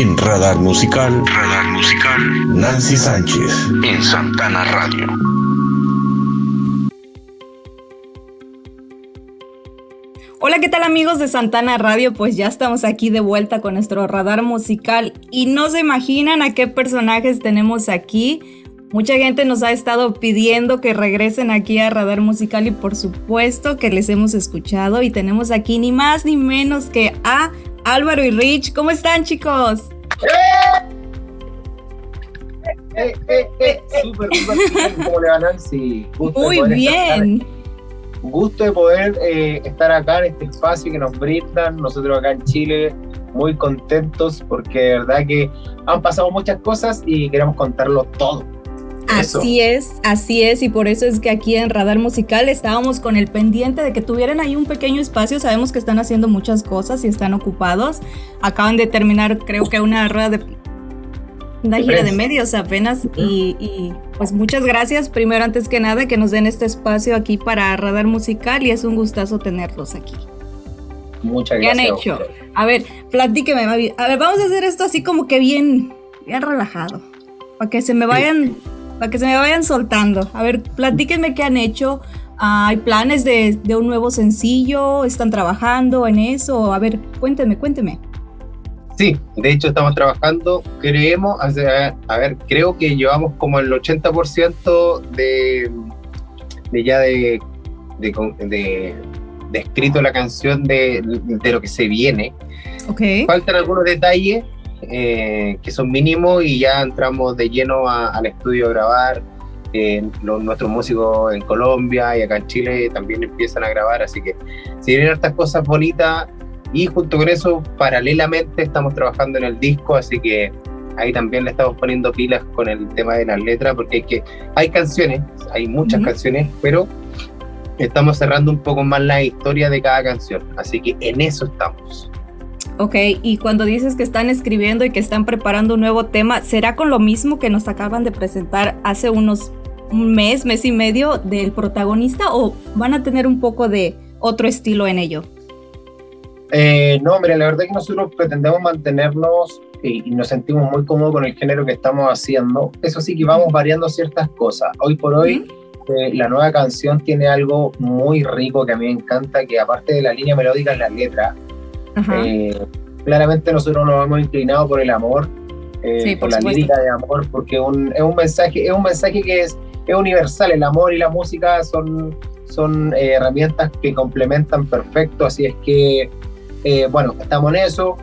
En Radar Musical, Radar Musical, Nancy Sánchez, en Santana Radio. Hola, ¿qué tal amigos de Santana Radio? Pues ya estamos aquí de vuelta con nuestro radar musical y no se imaginan a qué personajes tenemos aquí. Mucha gente nos ha estado pidiendo que regresen aquí a Radar Musical y por supuesto que les hemos escuchado y tenemos aquí ni más ni menos que a Álvaro y Rich. ¿Cómo están chicos? Eh, eh, eh, súper, súper bien. ¿Cómo le va Nancy? Gusto Muy bien. gusto de poder estar acá en este espacio que nos brindan nosotros acá en Chile muy contentos porque de verdad que han pasado muchas cosas y queremos contarlo todo. Así es, así es, y por eso es que aquí en Radar Musical estábamos con el pendiente de que tuvieran ahí un pequeño espacio. Sabemos que están haciendo muchas cosas y están ocupados. Acaban de terminar, creo que una rueda de una gira de medios apenas y, pues muchas gracias primero antes que nada que nos den este espacio aquí para Radar Musical y es un gustazo tenerlos aquí. Muchas gracias. ¿Qué han hecho? A ver, platíqueme. A ver, vamos a hacer esto así como que bien, bien relajado. Para que se me vayan para que se me vayan soltando. A ver, platíquenme qué han hecho. ¿Hay planes de, un nuevo sencillo? ¿Están trabajando en eso? A ver, cuéntenme, cuéntenme. Sí, de hecho estamos trabajando, creemos, a ver, creo que llevamos como el 80% de, de ya de, de, escrito la canción de, de, lo que se viene. Okay. Faltan algunos detalles, eh, que son mínimos y ya entramos de lleno al estudio a grabar. Eh, los, nuestros músicos en Colombia y acá en Chile también empiezan a grabar, así que si vienen estas cosas bonitas y junto con eso, paralelamente estamos trabajando en el disco, así que ahí también le estamos poniendo pilas con el tema de las letras, porque hay, que, hay canciones, hay muchas canciones, pero estamos cerrando un poco más la historia de cada canción, así que en eso estamos. Ok, y cuando dices que están escribiendo y que están preparando un nuevo tema, ¿será con lo mismo que nos acaban de presentar hace unos un mes, mes y medio del protagonista o van a tener un poco de otro estilo en ello? Eh, no, mira, la verdad es que nosotros pretendemos mantenernos y, nos sentimos muy cómodos con el género que estamos haciendo. Eso sí que vamos variando ciertas cosas. Hoy por hoy, eh, la nueva canción tiene algo muy rico que a mí me encanta, que aparte de la línea melódica en la letra, eh, claramente nosotros nos hemos inclinado por el amor, eh, por, la lírica de amor, porque es un mensaje, es un mensaje que es, es universal. El amor y la música son, son eh, herramientas que complementan perfecto, así es que, bueno, estamos en eso.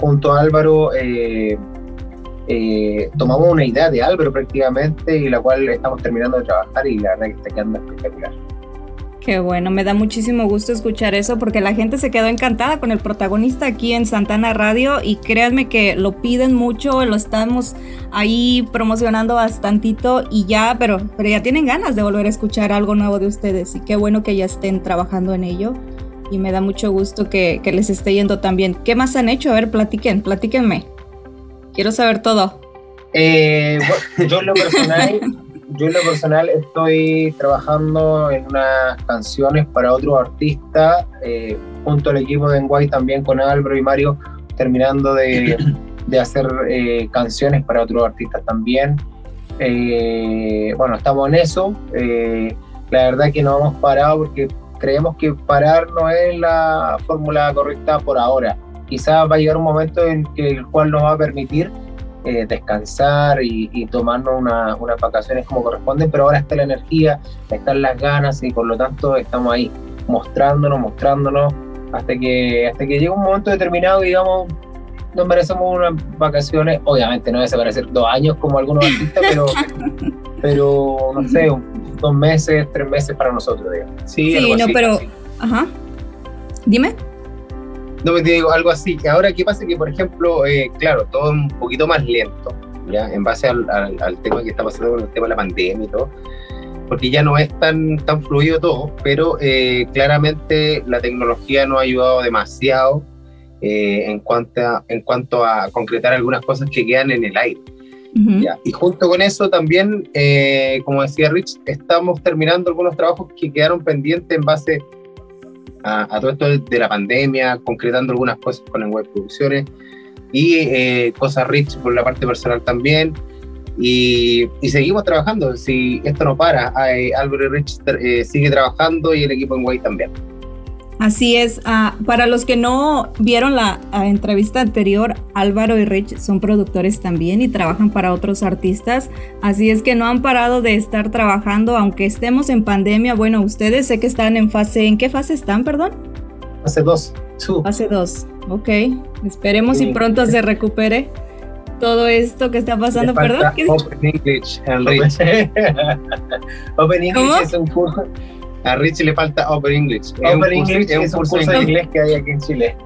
junto a Álvaro tomamos una idea de Álvaro prácticamente y la cual estamos terminando de trabajar y la verdad que está quedando espectacular. Qué bueno, me da muchísimo gusto escuchar eso porque la gente se quedó encantada con el protagonista aquí en Santana Radio y créanme que lo piden mucho, lo estamos ahí promocionando bastantito y ya, pero, pero ya tienen ganas de volver a escuchar algo nuevo de ustedes y qué bueno que ya estén trabajando en ello y me da mucho gusto que, les esté yendo también. ¿Qué más han hecho? A ver, platiquen, platíquenme. Quiero saber todo. Eh, yo lo personal yo en lo personal estoy trabajando en unas canciones para otros artistas, eh, junto al equipo de Enguay también con Álvaro y Mario, terminando de, de hacer eh, canciones para otros artistas también. Eh, bueno, estamos en eso. la verdad que no hemos parado porque creemos que parar no es la fórmula correcta por ahora. Quizás va a llegar un momento en que el cual nos va a permitir eh, descansar y, tomarnos unas vacaciones como corresponden, pero ahora está la energía, están las ganas y por lo tanto estamos ahí mostrándonos, mostrándonos, hasta que, hasta que llega un momento determinado digamos, nos merecemos unas vacaciones, obviamente no desaparecer dos años como algunos artistas, pero, pero no sé, dos meses, tres meses para nosotros, digamos. Sí, no, pero... Ajá. Dime no me digo algo así. Ahora, ¿qué pasa? Que, por ejemplo, eh, claro, todo un poquito más lento, ¿ya? En base al, al, tema que está pasando con el tema de la pandemia y todo, porque ya no es tan, tan fluido todo, pero eh, claramente la tecnología nos ha ayudado demasiado eh, en, cuanto a, en cuanto a concretar algunas cosas que quedan en el aire. ¿ya? Y junto con eso también, como decía Rich, estamos terminando algunos trabajos que quedaron pendientes en base a, todo esto de la pandemia, concretando algunas cosas con Web Producciones. y eh, Cosas Rich por la parte personal también. Y, seguimos trabajando. Si esto no para, Álvaro Rich eh, sigue trabajando y el equipo en Guay también. Así es. Ah, para los que no vieron la entrevista anterior, Álvaro y Rich son productores también y trabajan para otros artistas. Así es que no han parado de estar trabajando, aunque estemos en pandemia. Bueno, ustedes sé que están en fase. ¿En qué fase están, perdón? Fase 2. Fase 2. Ok. Esperemos y pronto se recupere todo esto que está pasando. Perdón. Open English. Open English es un curso a Rich le falta Open English. Open English es un curso, de inglés que hay aquí en Chile.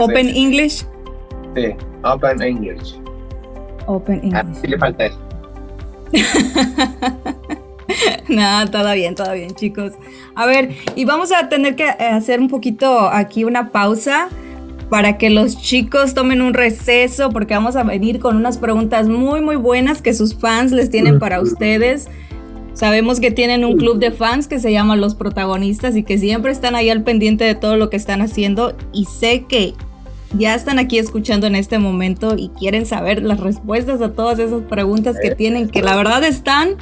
Open English. Sí, Open English. Open English. A Rich le falta eso. no, todo bien, todo bien, chicos. A ver, y vamos a tener que hacer un poquito aquí una pausa para que los chicos tomen un receso porque vamos a venir con unas preguntas muy, muy buenas que sus fans les tienen para ustedes. Sabemos que tienen un club de fans que se llama Los Protagonistas y que siempre están ahí al pendiente de todo lo que están haciendo y sé que ya están aquí escuchando en este momento y quieren saber las respuestas a todas esas preguntas que tienen, que la verdad están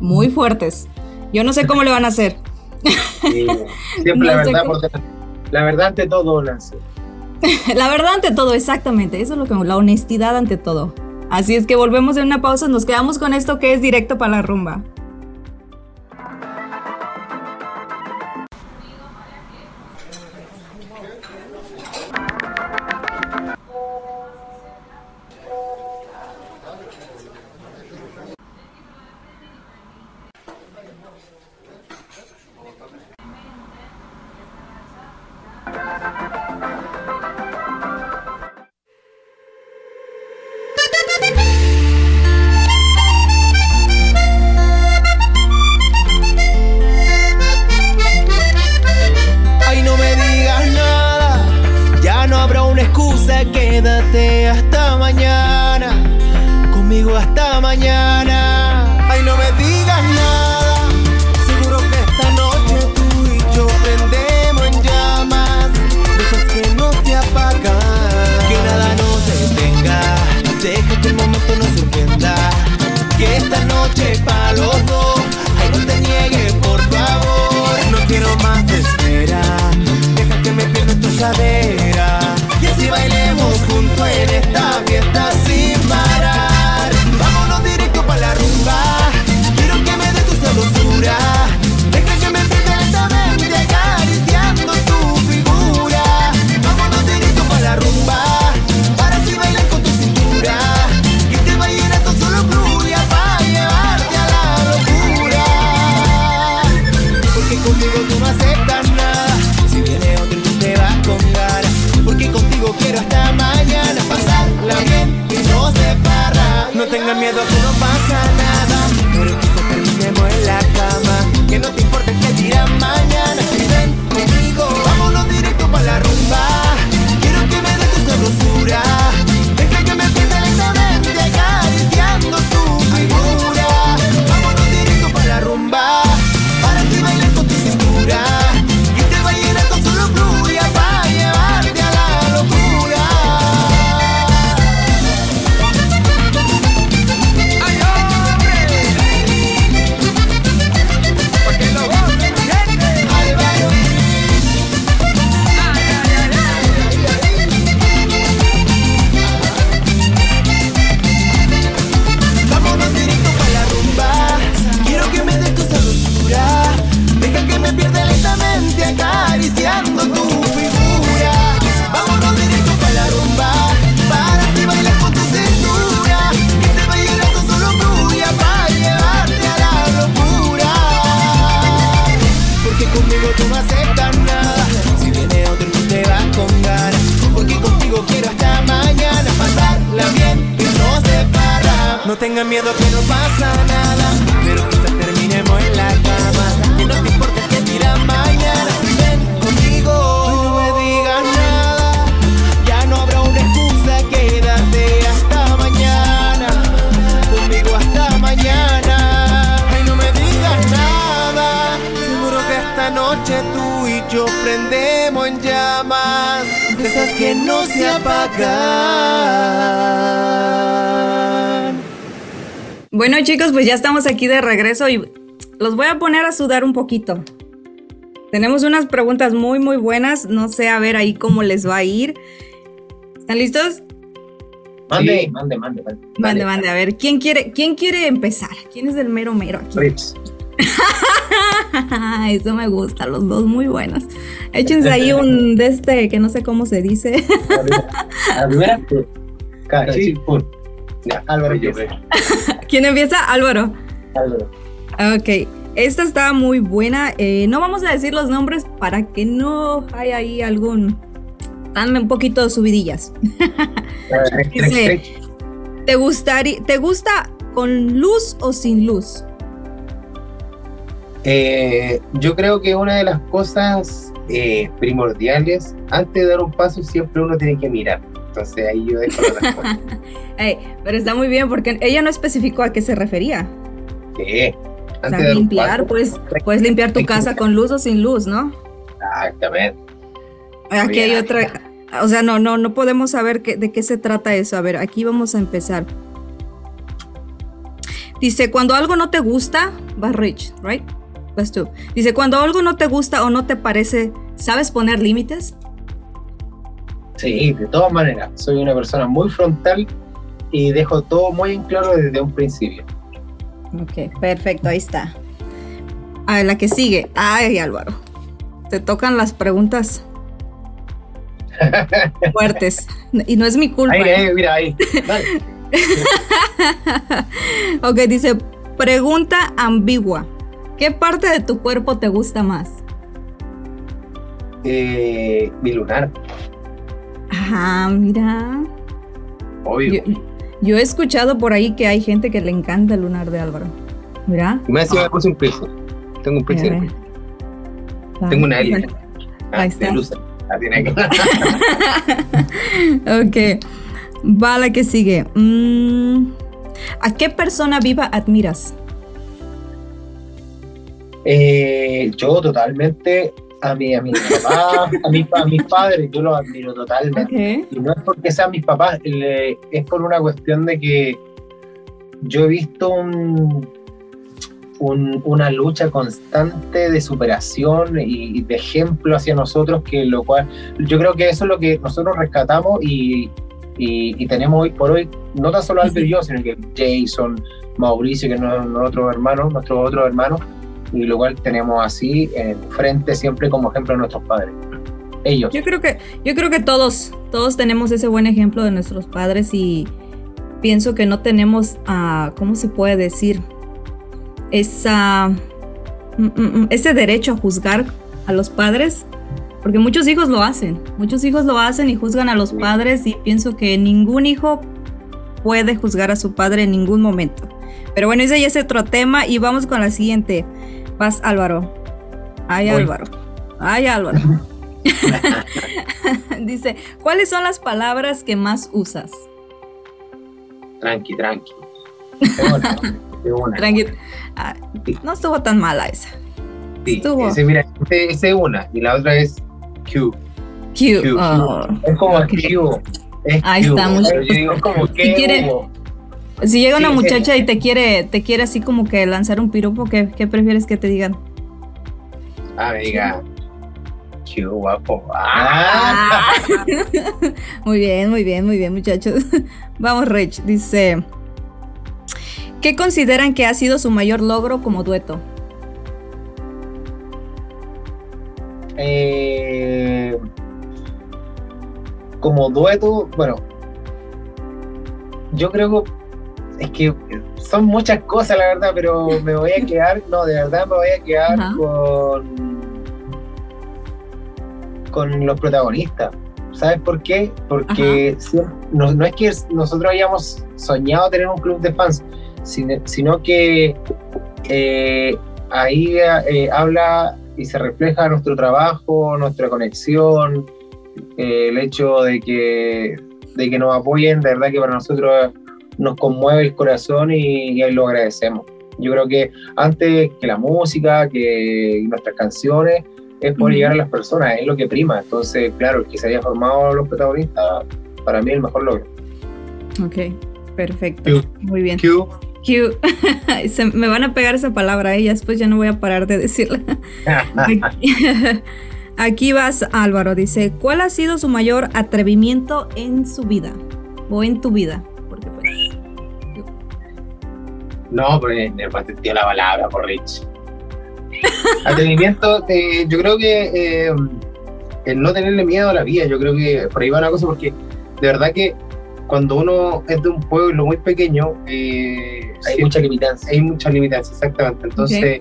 muy fuertes. Yo no sé cómo le van a hacer. siempre la verdad, la verdad ante todo, Nancy. la verdad ante todo, exactamente. Eso es lo que la honestidad ante todo. Así es que volvemos de una pausa, nos quedamos con esto que es directo para la rumba. hasta mañana. Ay, no me digas nada. no se apagan. Bueno chicos, pues ya estamos aquí de regreso y los voy a poner a sudar un poquito. Tenemos unas preguntas muy muy buenas, no sé a ver ahí cómo les va a ir. ¿Están listos? Mande, mande, mande, mande. Mande, a ver, ¿quién quiere, quién quiere empezar? ¿Quién es el mero mero aquí? Rips. Eso me gusta, los dos muy buenos. Échense ahí un de este que no sé cómo se dice. Álvaro. ¿Quién empieza? Álvaro. Álvaro. Ok. Esta está muy buena. Eh, no vamos a decir los nombres para que no haya ahí algún. Están un poquito subidillas. ¿te, gustaría, ¿Te gusta con luz o sin luz? Eh, yo creo que una de las cosas eh, primordiales, antes de dar un paso, siempre uno tiene que mirar. Entonces ahí yo dejo la respuesta. pero está muy bien porque ella no especificó a qué se refería. Sí limpiar, pues puedes limpiar tu casa con luz o sin luz, ¿no? Exactamente. Aquí hay otra, o sea, no, no, no podemos saber de qué se trata eso. A ver, aquí vamos a empezar. Dice, cuando algo no te gusta, vas rich, right? Vas tú. Dice, cuando algo no te gusta o no te parece, ¿sabes poner límites? Sí, de todas maneras. Soy una persona muy frontal y dejo todo muy en claro desde un principio. Ok, perfecto, ahí está. A ver, la que sigue. Ay, Álvaro. Te tocan las preguntas fuertes. Y no es mi culpa. Ahí, ¿eh? mira, ahí. ok, dice, pregunta ambigua. ¿Qué parte de tu cuerpo te gusta más? Eh, mi lunar. Ajá, mira. Obvio. Yo he escuchado por ahí que hay gente que le encanta el lunar de Álvaro. Mira. Me ha sido un piso. Tengo un piso. Tengo una área. Ahí está. ok. Va la que sigue. Mm, ¿A qué persona viva admiras? Eh, yo totalmente a mi, a mi papá, a, mi, a mis padres, yo los admiro totalmente. Y no es porque sean mis papás, es por una cuestión de que yo he visto un, una lucha constante de superación y, de ejemplo hacia nosotros, que lo cual yo creo que eso es lo que nosotros rescatamos y, y, tenemos hoy por hoy, no tan solo Albert y yo, sino que Jason, Mauricio, que es nuestro hermano, nuestros otros hermanos, y lo cual tenemos así en frente siempre como ejemplo a nuestros padres. Ellos. Yo creo que, yo creo que todos, todos tenemos ese buen ejemplo de nuestros padres y pienso que no tenemos, uh, ¿cómo se puede decir? Esa, mm, mm, mm, ese derecho a juzgar a los padres, porque muchos hijos lo hacen, muchos hijos lo hacen y juzgan a los padres y pienso que ningún hijo puede juzgar a su padre en ningún momento. Pero bueno, ese ya es otro tema y vamos con la siguiente. Vas, Álvaro. Ay, Álvaro. Ay, Álvaro. Dice, ¿cuáles son las palabras que más usas? Tranqui, tranqui. tranqui. Ah, no estuvo tan mala esa. Sí, estuvo. Ese, mira, ese, es una y la otra es Q. Q. Oh. Es como Q. Es Ahí Q. está. Yo digo como que si, quiere, si llega una muchacha y te quiere, te quiere así como que lanzar un piropo, ¿qué, qué prefieres que te digan? Amiga, qué guapo. Ah. muy bien, muy bien, muy bien, muchachos. Vamos, Rich. Dice, ¿qué consideran que ha sido su mayor logro como dueto? Eh, como dueto, bueno, yo creo que es que son muchas cosas, la verdad, pero me voy a quedar, no, de verdad me voy a quedar con, con los protagonistas. ¿Sabes por qué? Porque no, es que nosotros hayamos soñado tener un club de fans, sino, que eh, ahí eh, habla y se refleja nuestro trabajo, nuestra conexión, eh, el hecho de que, de que nos apoyen, de verdad que para nosotros nos conmueve el corazón y, ahí lo agradecemos. Yo creo que antes que la música, que nuestras canciones, es por llegar a las personas, es lo que prima. Entonces, claro, el que se haya formado los protagonistas, para mí es el mejor logro. Ok, perfecto. Muy bien. Q, Cute. me van a pegar esa palabra, ¿eh? después ya no voy a parar de decirla. Aquí, vas, Álvaro. Dice: ¿Cuál ha sido su mayor atrevimiento en su vida? O en tu vida. No, pues me patenteó la palabra por Rich. atrevimiento, eh, yo creo que eh, el no tenerle miedo a la vida, yo creo que por ahí va una cosa, porque de verdad que cuando uno es de un pueblo muy pequeño, eh, hay mucha limitancia. Hay mucha limitancia, exactamente. Entonces,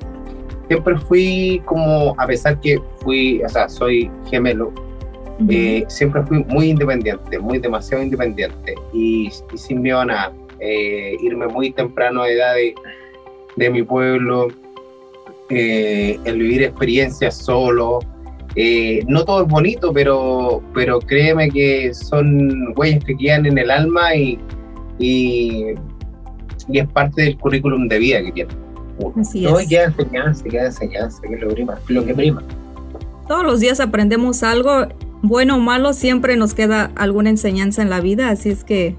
siempre fui como, a pesar que fui, o sea, soy gemelo, siempre fui muy independiente, muy demasiado independiente y, sin miedo a nada. Eh, irme muy temprano a edad de, de mi pueblo, el vivir experiencias solo, eh, no todo es bonito, pero, pero créeme que son huellas que quedan en el alma y, y, es parte del currículum de vida que tiene. Así no, queda enseñanza, queda enseñanza, que es lo, prima, lo que prima. Todos los días aprendemos algo, bueno o malo, siempre nos queda alguna enseñanza en la vida, así es que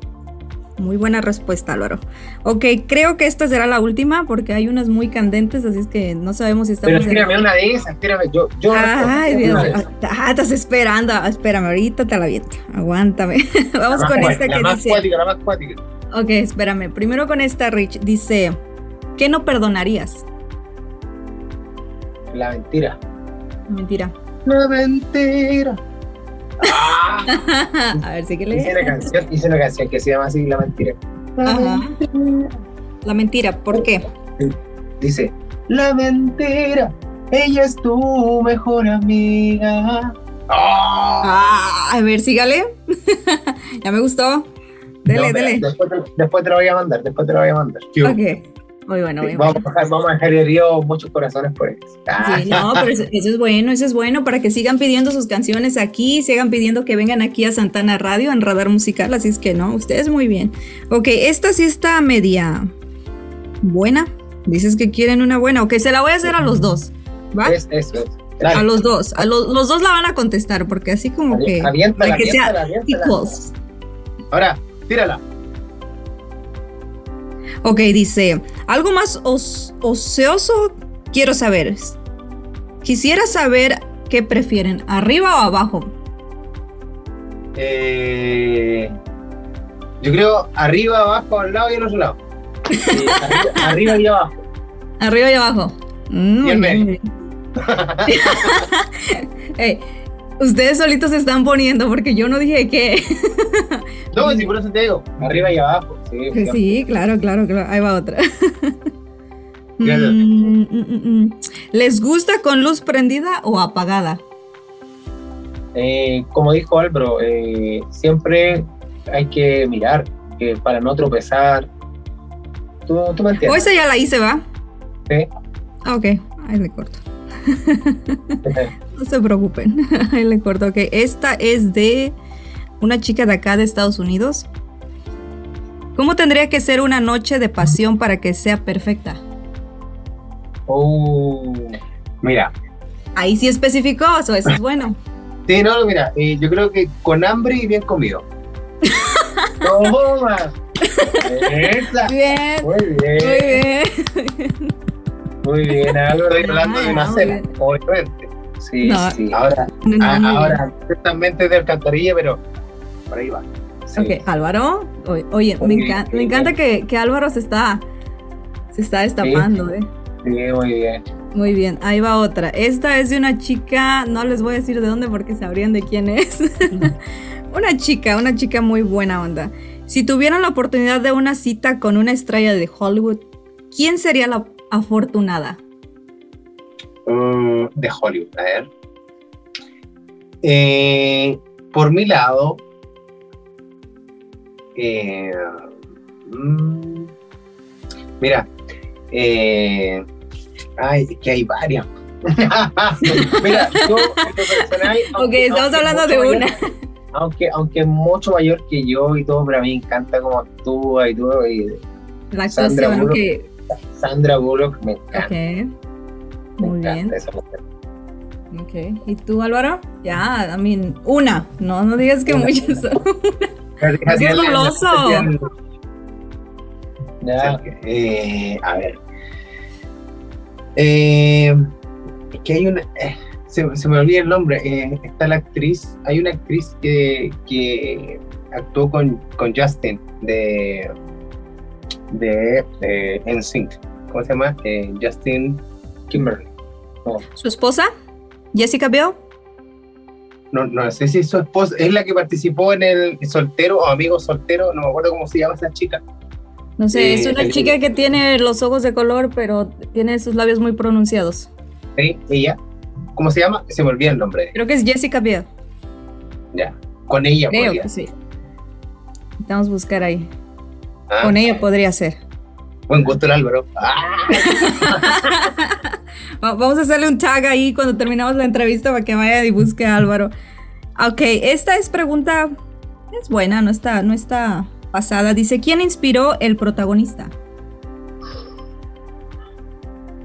muy buena respuesta, Álvaro. Ok, creo que esta será la última porque hay unas muy candentes, así es que no sabemos si estamos. Pero espérame una de esas, espérame, yo. yo Ay, Dios, ah, estás esperando. Espérame, ahorita te la viento. Aguántame. Vamos con esta la que más dice. Cuática, la más cuática. Ok, espérame. Primero con esta, Rich. Dice: ¿Qué no perdonarías? La mentira. La mentira. La mentira. a ver si que le. Hice una, canción, hice una canción que se llama así La Mentira. Ajá. La mentira, ¿por qué? Dice, La mentira, ella es tu mejor amiga. Ah, a ver, sígale. ya me gustó. Dele, dele. Después te, después te, lo voy a mandar, después te lo voy a mandar. Ok. Muy bueno, muy vamos, bueno. Vamos a dejar herido muchos corazones por eso. Sí, no, pero eso, es bueno, eso es bueno para que sigan pidiendo sus canciones aquí, sigan pidiendo que vengan aquí a Santana Radio, en Radar Musical, así es que no, ustedes muy bien. Ok, esta sí está media buena. Dices que quieren una buena. Ok, se la voy a hacer a los dos. ¿Va? Es, eso, es. A los dos. A los, los dos la van a contestar, porque así como que. Aviéntala, para que sea Ahora, tírala. Ok, dice, algo más ocioso quiero saber. Quisiera saber qué prefieren, arriba o abajo. Eh, yo creo arriba, abajo, al lado y al otro lado. Eh, arriba, y abajo. Arriba y abajo. Mm, y ustedes solitos se están poniendo porque yo no dije qué. no, si por eso te digo, arriba y abajo. Sí, claro, claro, claro. Ahí va otra. Mm, mm, mm, ¿Les gusta con luz prendida o apagada? Eh, como dijo Álvaro, eh, siempre hay que mirar para no tropezar. ¿Tú, tú me entiendes? O esa ya la hice, ¿va? Sí. Ah, ok, ahí le corto. no se preocupen, ahí le corto. Ok, esta es de una chica de acá de Estados Unidos. ¿Cómo tendría que ser una noche de pasión para que sea perfecta? Oh, mira. Ahí sí especificó, eso, es bueno. Sí, no, mira, eh, yo creo que con hambre y bien comido. ¡Toma! Esa. Bien. Muy bien. Muy bien. Muy bien, Álvaro, hablando de una cena, obviamente. Sí, sí. Ahora, no, ahora, ciertamente de alcantarilla, pero por ahí va. Ok, Álvaro, oye, me, encanta que, Álvaro se está, se está destapando, ¿eh? Sí, muy bien. Muy bien, ahí va otra. Esta es de una chica, no les voy a decir de dónde porque sabrían de quién es. una chica, una chica muy buena onda. Si tuvieran la oportunidad de una cita con una estrella de Hollywood, ¿quién sería la afortunada? Mm, de Hollywood, a ver. Eh, por mi lado, eh, mm, mira, eh, ay, que hay varias. mira, yo personal. ok, estamos hablando de una. aunque, aunque es mucho mayor que yo y todo, pero a mí me encanta cómo actúa y todo. Y La Sandra Bullock, Sandra Bullock me encanta. Okay. Muy bien. Ok, ¿y tú Álvaro? Ya, a mí, una, no, no digas que muchas son. Es goloso. Eh, a ver. Eh, es que hay una. Eh, se, me olvida el nombre. está la actriz. Hay una actriz que, que actuó con, con Justin de. de, de NSYNC. ¿Cómo se llama? Justin Kimberly. ¿Su esposa? ¿Jessica Biel? No, no sé si su esposa es la que participó en el soltero o amigo soltero, no me acuerdo cómo se llama esa chica. No sé, es una chica que tiene los ojos de color, pero tiene sus labios muy pronunciados. Sí, ella. ¿Cómo se llama? Se me olvida el nombre. Creo que es Jessica Biel. Ya, con ella Creo que sí. Vamos a buscar ahí. Ah. Con ella podría ser. Buen gusto el Álvaro. Vamos a hacerle un tag ahí cuando terminamos la entrevista para que vaya y busque a Álvaro. Ok, esta es pregunta, es buena, no está, no está pasada. Dice, ¿quién inspiró el protagonista?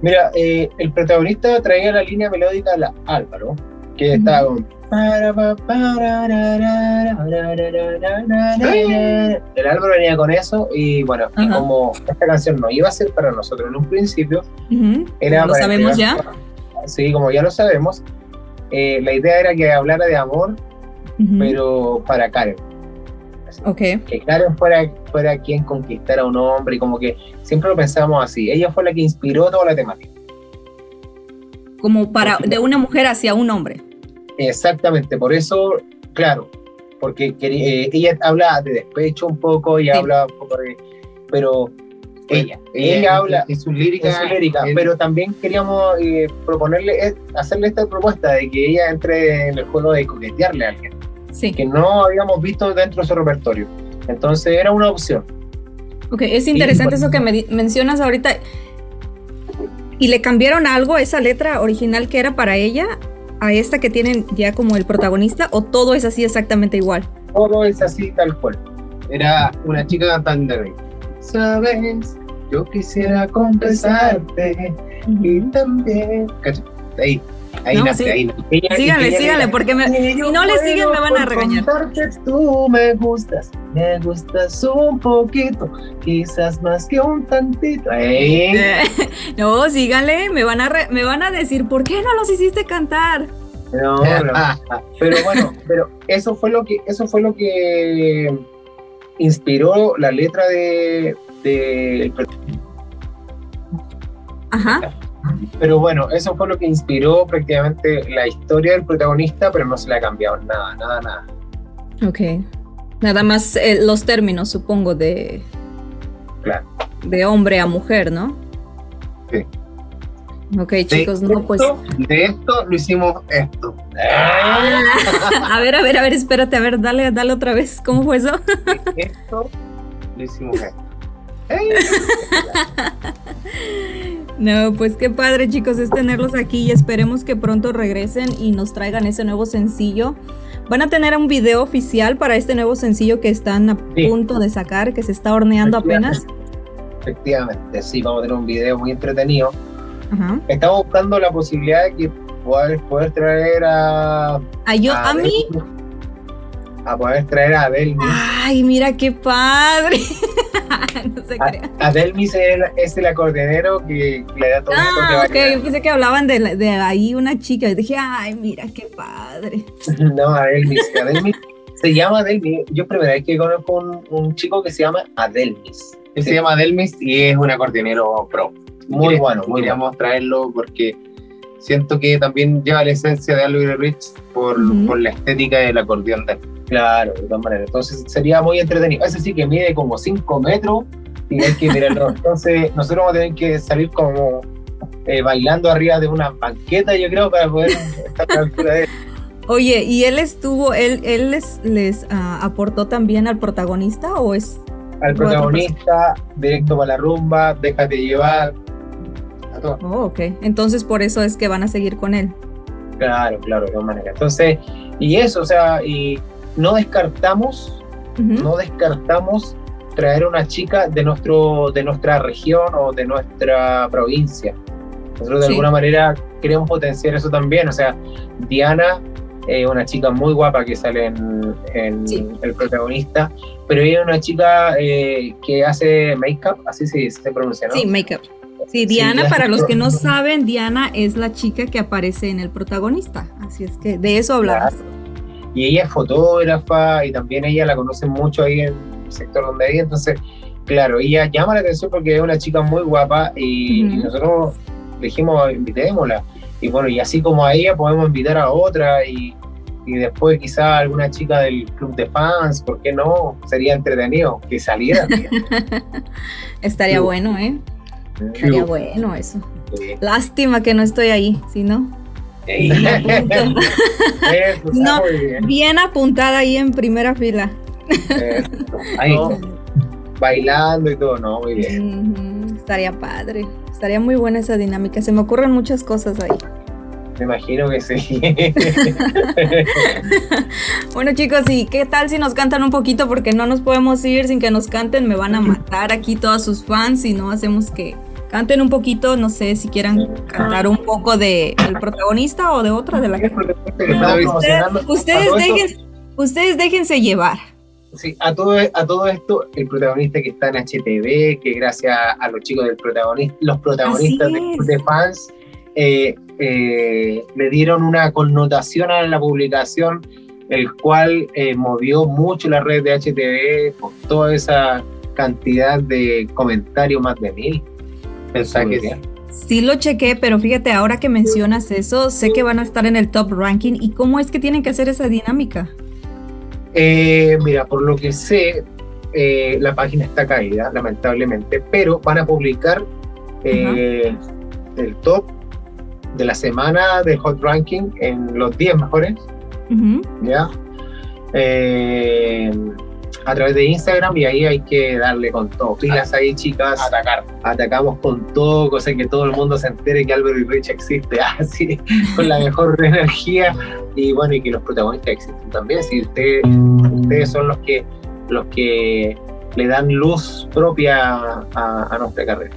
Mira, eh, el protagonista traía la línea melódica de Álvaro, que con... El Álvaro venía con eso y bueno, como esta canción no iba a ser para nosotros en un principio, era ¿Lo sabemos ya? Sí, como ya lo sabemos, eh, la idea era que hablara de amor, pero para Karen. Okay. Que Karen fuera, fuera quien conquistara a un hombre y como que siempre lo pensamos así. Ella fue la que inspiró toda la temática. Como para de una mujer hacia un hombre. Exactamente, por eso, claro, porque eh, ella habla de despecho un poco y habla un poco de... Pero ella, ella, habla en su lírica, lírica pero también queríamos eh, proponerle, eh, hacerle esta propuesta de que ella entre en el juego de coquetearle a alguien que no habíamos visto dentro de su repertorio. Entonces era una opción. Ok, es interesante eso que me mencionas ahorita. ¿Y le cambiaron algo a esa letra original que era para ella a esta que tienen ya como el protagonista o todo es así exactamente igual? Todo es así tal cual. Era una chica cantando. Sabes, yo quisiera confesarte y también. Ahí, Ahí no, nace, ahí síganle, síganle, porque si no le siguen me van a regañar. Tú me gustas, me gustas un poquito, quizás más que un tantito. no, síganle, me van, a me van a decir, ¿por qué no los hiciste cantar? No, pero bueno, pero eso fue lo que, eso fue lo que inspiró la letra de, de Ajá. Pero bueno, eso fue lo que inspiró prácticamente la historia del protagonista, pero no se le ha cambiado nada, nada, nada. Ok. Nada más eh, los términos, supongo, de. Claro. De hombre a mujer, ¿no? Sí. Ok, chicos, no, pues. De esto lo hicimos esto. a ver, a ver, a ver, espérate, a ver, dale, dale otra vez. ¿Cómo fue eso? de esto lo hicimos esto. No, pues qué padre chicos es tenerlos aquí y esperemos que pronto regresen y nos traigan ese nuevo sencillo. Van a tener un video oficial para este nuevo sencillo que están a punto de sacar, que se está horneando apenas. Efectivamente, sí, vamos a tener un video muy entretenido. Estamos buscando la posibilidad de que poder, poder traer a... ¿A yo? ¿A, mí? A poder traer a Abel. Ay, mira qué padre. no se crea. Adelmis es el, acordeonero que, le da todo ah, ok, yo pensé que hablaban de, de ahí una chica. Y dije, ay, mira qué padre. no, Adelmis. Adelmis se llama Adelmis. Yo primera vez que conozco un, un chico que se llama Adelmis. Él se llama Adelmis y es un acordeonero pro. Muy bueno, muy Queríamos traerlo porque siento que también lleva la esencia de Albert Rich por, por la estética del acordeón de Claro, de todas maneras. Entonces sería muy entretenido. Ese sí que mide como 5 metros y hay que mirarlo. Entonces nosotros vamos a tener que salir como eh, bailando arriba de una banqueta, yo creo, para poder estar a la altura de él. Oye, ¿y él estuvo, él, él les, les ah, aportó también al protagonista o es? Al protagonista, directo para la rumba, déjate llevar. A todo. Oh, ok. Entonces por eso es que van a seguir con él. Claro, claro, de todas maneras. Entonces, y eso, o sea, y no descartamos, no descartamos traer una chica de, nuestro, de nuestra región o de nuestra provincia. Nosotros de alguna manera queremos potenciar eso también. O sea, Diana eh, una chica muy guapa que sale en, el protagonista, pero ella es una chica eh, que hace make-up, así se, se pronuncia, ¿no? Sí, make-up. Sí, Diana, para los que no saben, Diana es la chica que aparece en el protagonista, así es que de eso hablamos. Y ella es fotógrafa y también ella la conoce mucho ahí en el sector donde ella, entonces, claro, ella llama la atención porque es una chica muy guapa y, nosotros dijimos, invitémosla. Y bueno, y así como a ella podemos invitar a otra y, y después quizá alguna chica del club de fans, ¿por qué no? Sería entretenido que saliera. Estaría bueno, ¿eh? Estaría bueno eso. Lástima que no estoy ahí, ¿sí no? no, bien. apuntada ahí en primera fila. ahí, bailando y todo, no, muy bien. estaría padre, estaría muy buena esa dinámica. Se me ocurren muchas cosas ahí. Me imagino que sí. bueno chicos, ¿y qué tal si nos cantan un poquito? Porque no nos podemos ir sin que nos canten, me van a matar aquí todos sus fans y no hacemos que canten un poquito, no sé si quieran cantar un poco de el protagonista o de otra de la que... ustedes, dejen, ustedes déjense llevar. Sí, a todo, a todo esto, el protagonista que está en HTV, que gracias a los chicos del protagonista, los protagonistas de, fans, eh, eh, le dieron una connotación a la publicación, el cual eh, movió mucho la red de HTV por toda esa cantidad de comentarios, más de mil. Sí lo chequé, pero fíjate, ahora que mencionas eso, sé que van a estar en el top ranking. ¿Y cómo es que tienen que hacer esa dinámica? Eh, mira, por lo que sé, eh, la página está caída, lamentablemente, pero van a publicar eh, el top de la semana de Hot Ranking en los 10 mejores. ¿Ya? A través de Instagram y ahí hay que darle con todo. Pilas ahí, chicas. Atacar. Atacamos con todo, cosa que todo el mundo se entere que Álvaro y Rich existe, así, con la mejor energía. Y bueno, y que los protagonistas existen también. Si ustedes, ustedes son los que, los que le dan luz propia a, a nuestra carrera.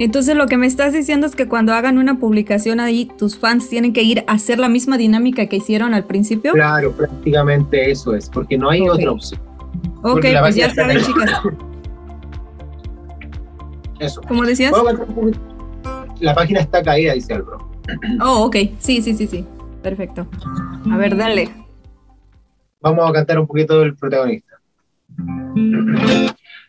Entonces lo que me estás diciendo es que cuando hagan una publicación ahí, tus fans tienen que ir a hacer la misma dinámica que hicieron al principio. Claro, prácticamente eso es, porque no hay otra opción. Ok, pues ya saben, chicas. Eso. ¿Cómo decías? La página está caída, dice Álvaro. Oh, ok. Sí, sí, sí, sí. Perfecto. A ver, dale. Vamos a cantar un poquito del protagonista.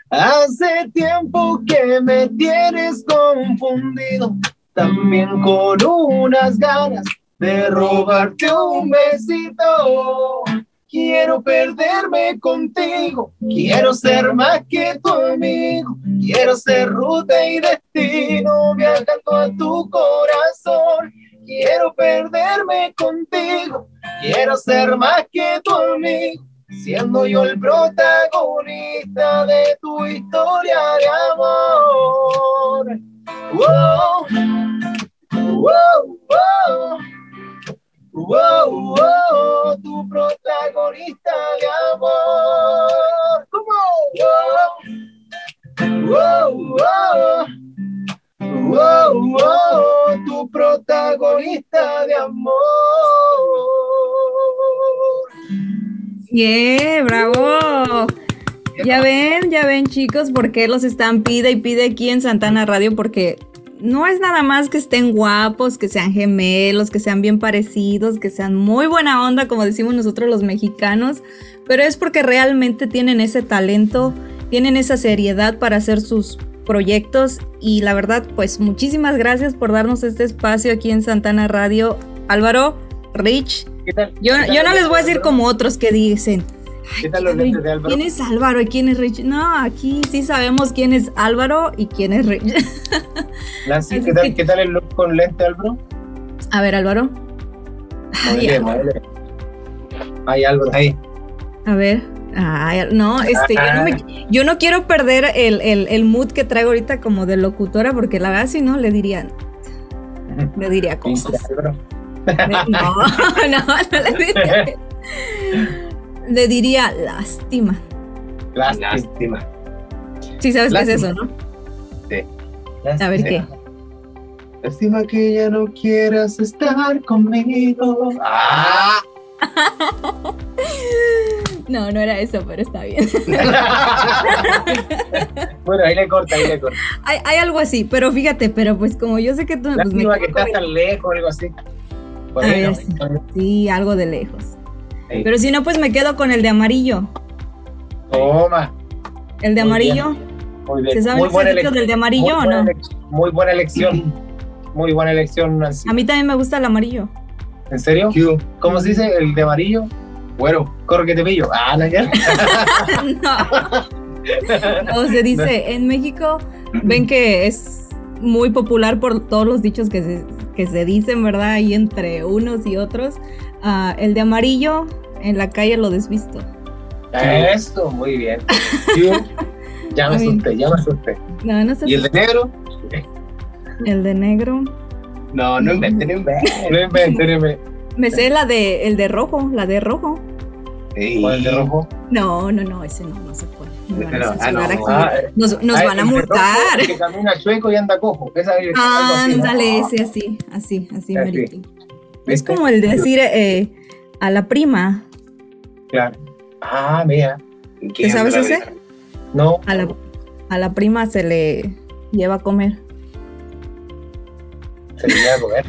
Hace tiempo que me tienes confundido, también con unas ganas de robarte un besito. Quiero perderme contigo, quiero ser más que tu amigo, quiero ser ruta y destino viajando a tu corazón. Quiero perderme contigo, quiero ser más que tu amigo, siendo yo el protagonista de tu historia de amor. Wow, wow, wow. Wow, wow, tu protagonista de amor. ¿Cómo? Wow, wow, wow, wow, tu protagonista de amor. Yeah, bravo. Ya ven, ya ven chicos, por qué los están pide y pide aquí en Santana Radio, porque no es nada más que estén guapos, que sean gemelos, que sean bien parecidos, que sean muy buena onda, como decimos nosotros los mexicanos, pero es porque realmente tienen ese talento, tienen esa seriedad para hacer sus proyectos. Y la verdad, pues muchísimas gracias por darnos este espacio aquí en Santana Radio. Álvaro, Rich, Yo, yo no les voy a decir como otros que dicen, ¿Quién es Álvaro y quién es Rich? No, aquí sí sabemos quién es Álvaro y quién es Rich. ¿qué tal, el look con lente, Álvaro? A ver, Álvaro. Ay, Álvaro, ahí. A ver. no, este, yo, no quiero perder el, mood que traigo ahorita como de locutora, porque la verdad, si no, le dirían. Le diría cosas. No, no, no le diría le diría lástima. Lástima. Sí, sabes qué es eso, ¿no? Sí. A ver qué. Lástima que ya no quieras estar conmigo. Ah. No, no era eso, pero está bien. bueno, ahí le corta, ahí le corta. Hay, hay, algo así, pero fíjate, pero pues como yo sé que tú... La pues, me que está tan lejos, algo así. Ver, sí, sí, algo de lejos. Pero si no, pues me quedo con el de amarillo. Toma. El de Muy amarillo. Muy bien. ¿Se sabe Muy el secreto del de amarillo o no? Muy buena elección. Muy buena elección, Nancy. A mí también me gusta el amarillo. ¿En serio? ¿Cómo se dice el de amarillo? Bueno, corre que te pillo. Ah, no, ya. no. No, se dice, en México ven que es muy popular por todos los dichos que se, que se dicen, ¿verdad? Ahí entre unos y otros. Ah, el de amarillo, en la calle lo desvisto. Esto, muy bien. Ya me asusté, ya me asusté. No, no sé. ¿Y el de negro? El de negro. No, no inventen, no inventen. No inventes. Me sé la de el de rojo, la de rojo. ¿Cuál el de rojo? No, no, no, ese no, no se puede. Me van a Pero, ah, censurar no. aquí. Ah, Nos, nos Ah, van a multar. Que camina chueco y anda cojo. Ándale, ese así, así, así. Es como el de decir eh, a la prima, Claro. Ah, mira. ¿Quién ¿Te sabes ese? No, a la, a la prima se le lleva a comer. se le iba a comer.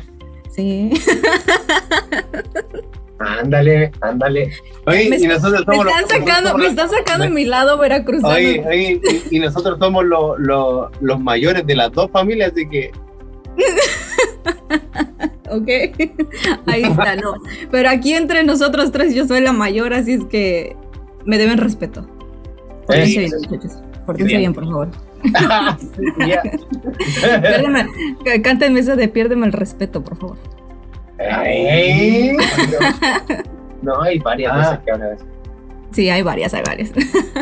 Sí. Ándale, ándale. Oye, Me y nosotros Me somos están los- sacando, somos me los- están sacando mi lado veracruzano. Oye, oye, y, y nosotros somos los, los, los mayores de las dos familias, así que Ok. Ahí está, no. Pero aquí entre nosotros tres yo soy la mayor, así es que me deben respeto. Pórtense Ey. bien, muchachos. Pórtense Bien. por favor. Cántenme esa de piérdeme el respeto, por favor. Ay, No, hay varias Ah. veces que habla de eso. Sí, hay varias, hay varias.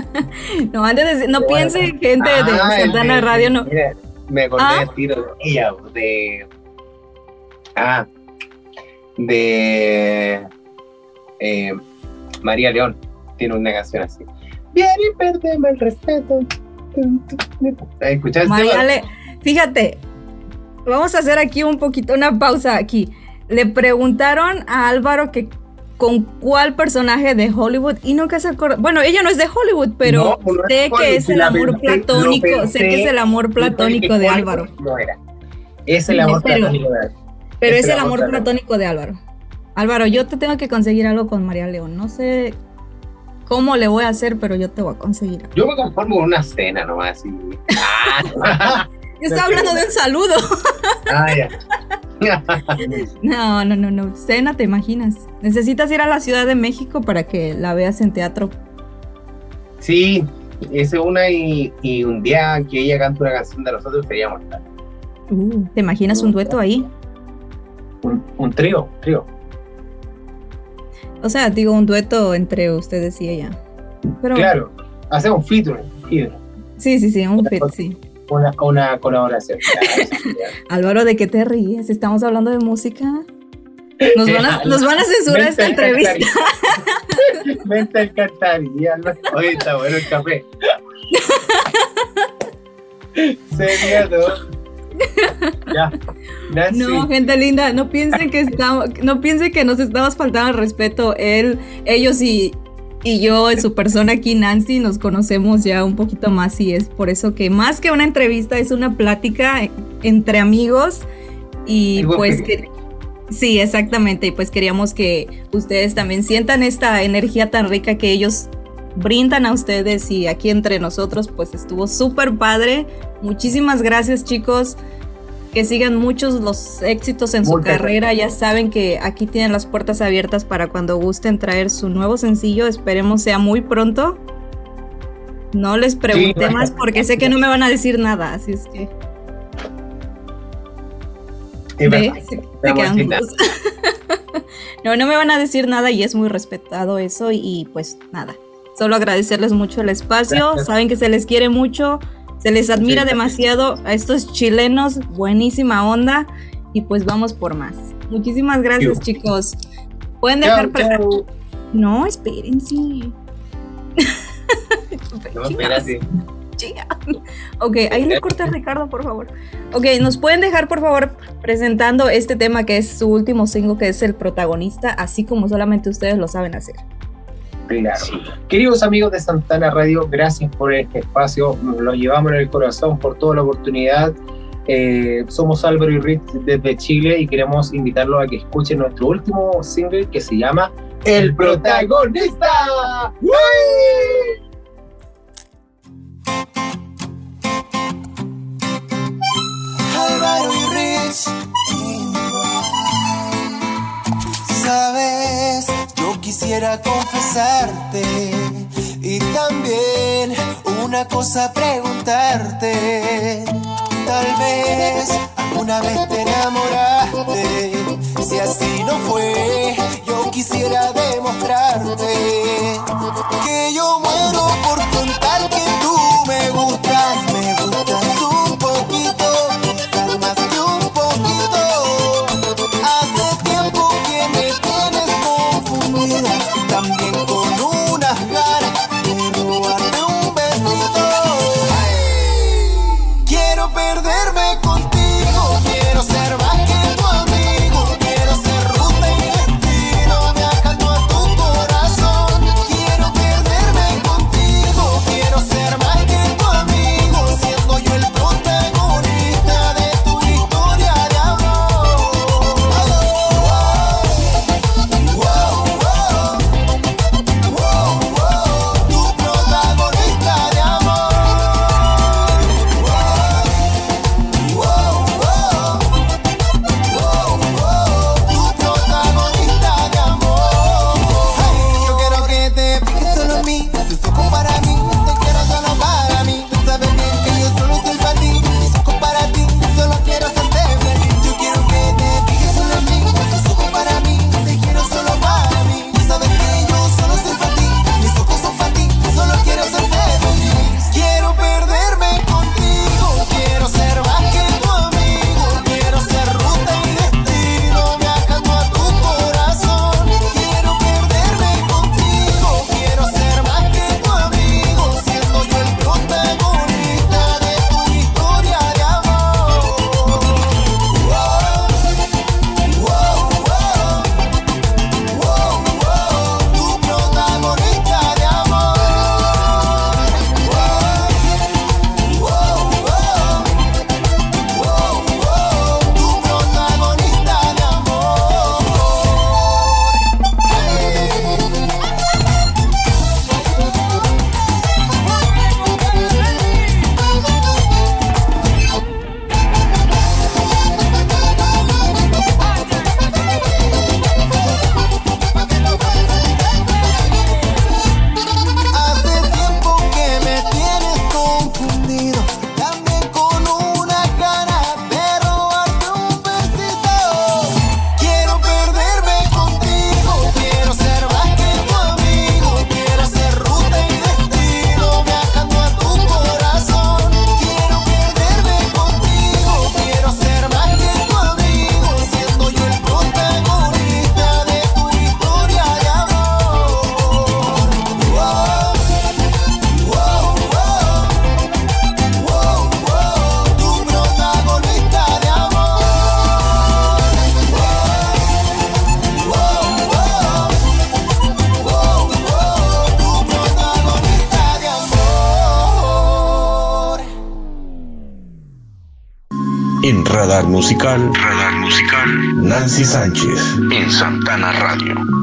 no, antes de, no Qué bueno. piensen, gente de Ah, el Santana de- Radio, no. Mira, me acordé Ah. del tiro de ella, de. Ah, de. eh, María León. Tiene una canción así. Viene y perdeme el respeto. ¿Escuchaste? María Le- fíjate, vamos a hacer aquí un poquito, una pausa aquí. Le preguntaron a Álvaro que con cuál personaje de Hollywood y nunca se acordó. Bueno, ella no es de Hollywood, pero No, no es sé que es el amor platónico, sé que es el amor platónico de Álvaro. No era. Es el amor platónico de Álvaro. Pero Es es el amor platónico de Álvaro. Álvaro, yo te tengo que conseguir algo con María León. No sé cómo le voy a hacer, pero yo te voy a conseguir. algo. Yo me conformo con una cena nomás. Y... Ah, Yo estaba hablando de un saludo. ah, ya. No, no, no, no. Cena, te imaginas. Necesitas ir a la Ciudad de México para que la veas en teatro. Sí, es una y, y un día que ella canta una canción de nosotros sería mortal. Uh, ¿Te imaginas un dueto ahí? Un, un trío, trío. O sea, digo, un dueto entre ustedes y ella. Pero Claro. Hacemos un featuring. featuring. sí, sí, sí, un fit, sí. Una, una colaboración. Álvaro, ¿de qué te ríes? ¿Estamos hablando de música? Nos van a, nos van a censurar Vente esta entrevista. Vente al cantar. Oye, está bueno el café. Sería. Ya. Nancy. No, gente linda, no piensen que estamos, no piensen que nos estamos faltando al respeto. Él, ellos y, y yo, su persona aquí, Nancy, nos conocemos ya un poquito más y es por eso que más que una entrevista es una plática entre amigos y pues que sí, exactamente, y pues queríamos que ustedes también sientan esta energía tan rica que ellos brindan a ustedes y aquí entre nosotros pues estuvo súper padre. Muchísimas gracias chicos. Que sigan muchos los éxitos en su carrera. Ya saben que aquí tienen las puertas abiertas para cuando gusten traer su nuevo sencillo. Esperemos sea muy pronto. No les pregunté Sí. más porque sé que no me van a decir nada. Así es que Sí, ve, se- quedan. No, no me van a decir nada y es muy respetado eso y pues nada. Solo agradecerles mucho el espacio. Gracias. Saben que se les quiere mucho, se les admira demasiado a estos chilenos, buenísima onda y pues vamos por más. Muchísimas gracias chicos. Pueden dejar para... No, espérense. no. Ok, ahí le corta Ricardo, por favor. Ok, ¿nos pueden dejar, por favor, presentando este tema que es su último single, que es el protagonista, así como solamente ustedes lo saben hacer? Sí. Queridos amigos de Santana Radio, gracias por este espacio, lo llevamos en el corazón por toda la oportunidad. Eh, somos Álvaro y Rit desde Chile y queremos invitarlos a que escuchen nuestro último single que se llama El protagonista. ¡Uy! quisiera confesarte y también una cosa preguntarte. Tal vez alguna vez te enamoraste, si así no fue, yo quisiera demostrarte que yo muero por contar que tú me gustas. Radar Musical. Radar Musical. Nancy Sánchez. En Santana Radio.